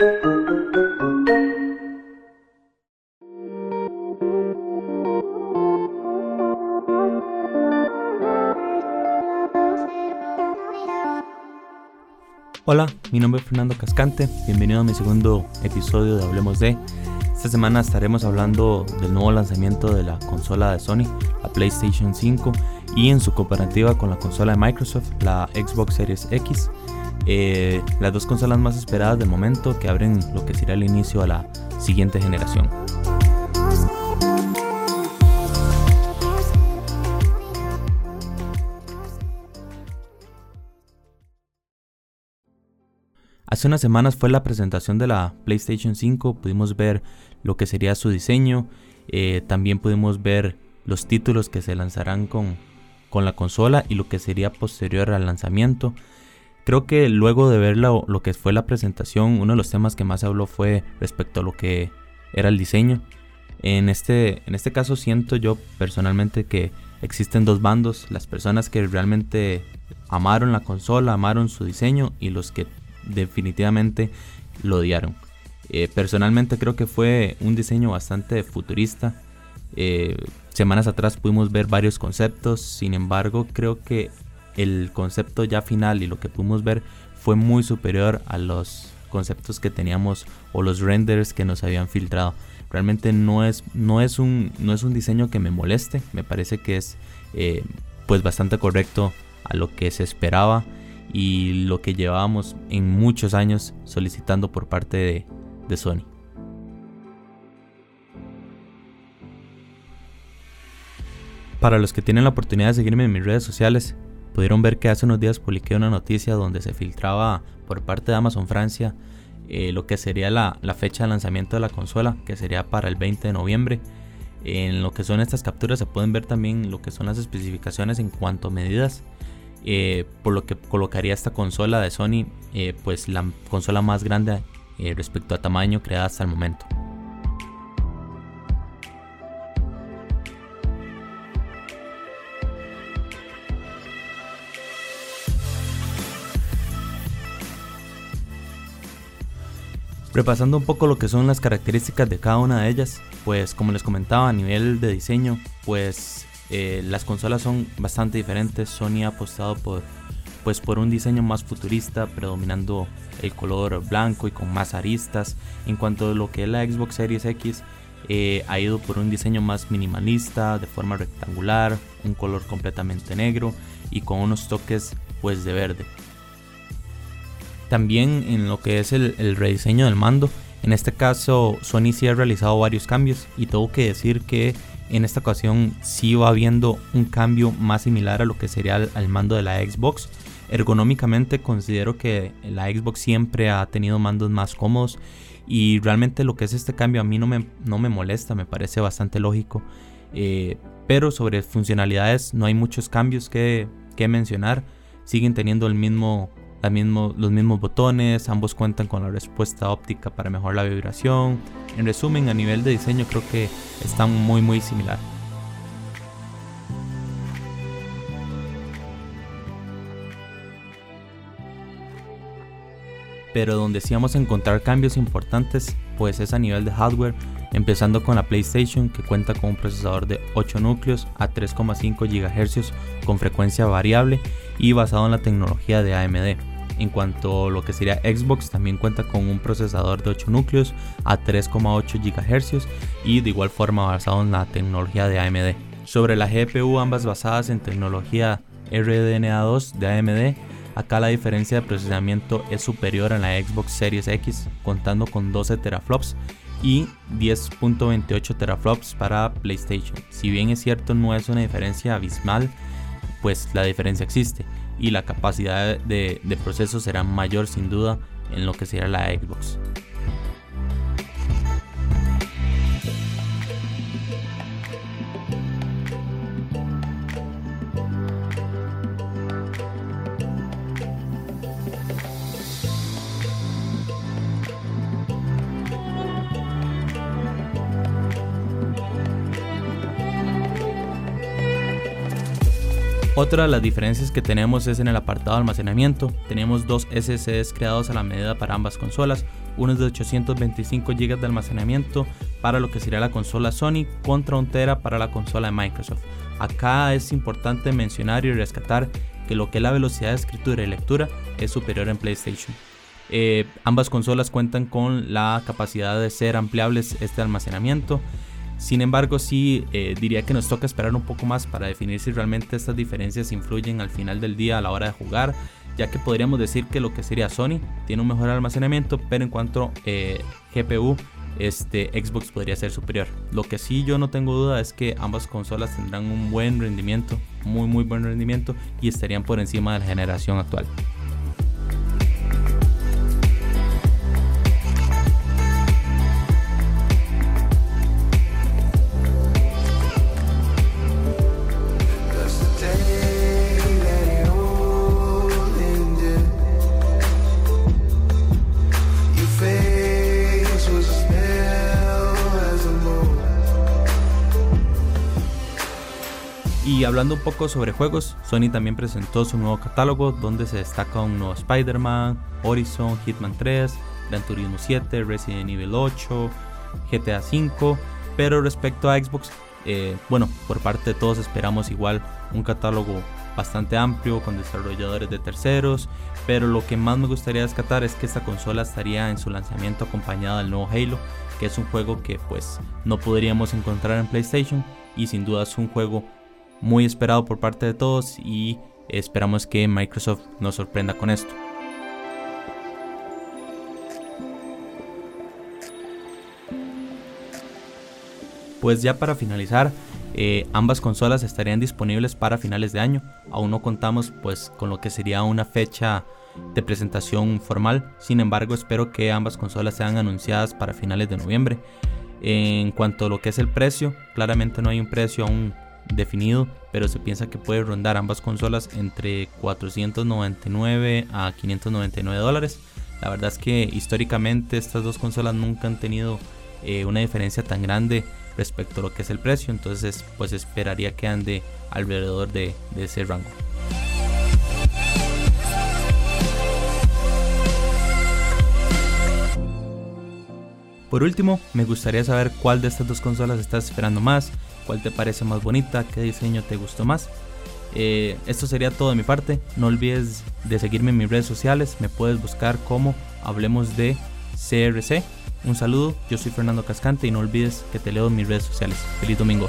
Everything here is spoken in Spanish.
Hola, mi nombre es Fernando Cascante, bienvenido a mi segundo episodio de Hablemos de. Esta semana estaremos hablando del nuevo lanzamiento de la consola de Sony, la PlayStation 5, y en su comparativa con la consola de Microsoft, la Xbox Series X. Eh, las dos consolas más esperadas del momento que abren lo que será el inicio a la siguiente generación. Hace unas semanas fue la presentación de la PlayStation 5, pudimos ver lo que sería su diseño, eh, también pudimos ver los títulos que se lanzarán con, con, la consola y lo que sería posterior al lanzamiento. Creo que luego de ver lo, que fue la presentación, uno de los temas que más habló fue respecto a lo que era el diseño. En este, en este caso siento yo personalmente que existen dos bandos, las personas que realmente amaron la consola, amaron su diseño y los que definitivamente lo odiaron. Eh, personalmente creo que fue un diseño bastante futurista. Eh, semanas atrás pudimos ver varios conceptos, sin embargo creo que el concepto ya final y lo que pudimos ver fue muy superior a los conceptos que teníamos o los renders que nos habían filtrado. Realmente no es, no es, un, no es un diseño que me moleste, me parece que es eh, pues bastante correcto a lo que se esperaba y lo que llevábamos en muchos años solicitando por parte de, de Sony. Para los que tienen la oportunidad de seguirme en mis redes sociales, pudieron ver que hace unos días publiqué una noticia donde se filtraba por parte de Amazon Francia eh, lo que sería la, la, fecha de lanzamiento de la consola, que sería para el 20 de noviembre. En lo que son estas capturas se pueden ver también lo que son las especificaciones en cuanto a medidas eh, por lo que colocaría esta consola de Sony, eh, pues la consola más grande respecto a tamaño creada hasta el momento. Repasando un poco lo que son las características de cada una de ellas, pues como les comentaba a nivel de diseño, pues eh, las consolas son bastante diferentes. Sony ha apostado por, pues, por un diseño más futurista, predominando el color blanco y con más aristas. En cuanto a lo que es la Xbox Series X, eh, ha ido por un diseño más minimalista, de forma rectangular, un color completamente negro y con unos toques pues de verde. También en lo que es el, rediseño del mando, en este caso Sony sí ha realizado varios cambios y tengo que decir que en esta ocasión sí va habiendo un cambio más similar a lo que sería al, mando de la Xbox. Ergonómicamente considero que la Xbox siempre ha tenido mandos más cómodos y realmente lo que es este cambio a mí no me, no me molesta, me parece bastante lógico. Eh, pero sobre funcionalidades no hay muchos cambios que, que mencionar. Siguen teniendo el mismo los mismos botones, ambos cuentan con la respuesta óptica para mejorar la vibración. En resumen, a nivel de diseño creo que están muy muy similar. Pero donde sí vamos a encontrar cambios importantes, pues es a nivel de hardware, empezando con la PlayStation que cuenta con un procesador de 8 núcleos a 3,5 GHz con frecuencia variable y basado en la tecnología de AMD. En cuanto a lo que sería Xbox, también cuenta con un procesador de 8 núcleos a 3,8 GHz y de igual forma basado en la tecnología de AMD. Sobre la GPU, ambas basadas en tecnología RDNA2 de AMD, acá la diferencia de procesamiento es superior a la Xbox Series X, contando con 12 teraflops y 10.28 teraflops para PlayStation. Si bien es cierto no es una diferencia abismal, pues la diferencia existe y la capacidad de, de proceso será mayor sin duda en lo que será la Xbox. Otra de las diferencias que tenemos es en el apartado de almacenamiento. Tenemos dos SSDs creados a la medida para ambas consolas, unos de 825 GB de almacenamiento para lo que sería la consola Sony contra un tera para la consola de Microsoft. Acá es importante mencionar y rescatar que lo que es la velocidad de escritura y lectura es superior en PlayStation. Eh, ambas consolas cuentan con la capacidad de ser ampliables este almacenamiento. Sin embargo, sí eh, diría que nos toca esperar un poco más para definir si realmente estas diferencias influyen al final del día a la hora de jugar, ya que podríamos decir que lo que sería Sony tiene un mejor almacenamiento, pero en cuanto eh, GPU, este Xbox podría ser superior. Lo que sí yo no tengo duda es que ambas consolas tendrán un buen rendimiento, muy muy buen rendimiento y estarían por encima de la generación actual. Y hablando un poco sobre juegos, Sony también presentó su nuevo catálogo donde se destaca un nuevo Spider-Man, Horizon, Hitman 3, Gran Turismo 7, Resident Evil 8, GTA 5. Pero respecto a Xbox, eh, bueno, por parte de todos esperamos igual un catálogo bastante amplio con desarrolladores de terceros, pero lo que más me gustaría descartar es que esta consola estaría en su lanzamiento acompañada del nuevo Halo, que es un juego que pues no podríamos encontrar en PlayStation y sin duda es un juego muy esperado por parte de todos y esperamos que Microsoft nos sorprenda con esto. Pues ya para finalizar, eh, ambas consolas estarían disponibles para finales de año. Aún no contamos pues con lo que sería una fecha de presentación formal. Sin embargo, espero que ambas consolas sean anunciadas para finales de noviembre. En cuanto a lo que es el precio, claramente no hay un precio aún definido, pero se piensa que puede rondar ambas consolas entre 499 a 599 dólares. La verdad es que históricamente estas dos consolas nunca han tenido eh, una diferencia tan grande respecto a lo que es el precio, entonces pues esperaría que ande alrededor de, de ese rango. Por último, me gustaría saber cuál de estas dos consolas estás esperando más, cuál te parece más bonita, qué diseño te gustó más. Eh, esto sería todo de mi parte. No olvides de seguirme en mis redes sociales. Me puedes buscar como Hablemos de CRC. Un saludo, yo soy Fernando Cascante y no olvides que te leo en mis redes sociales. Feliz domingo.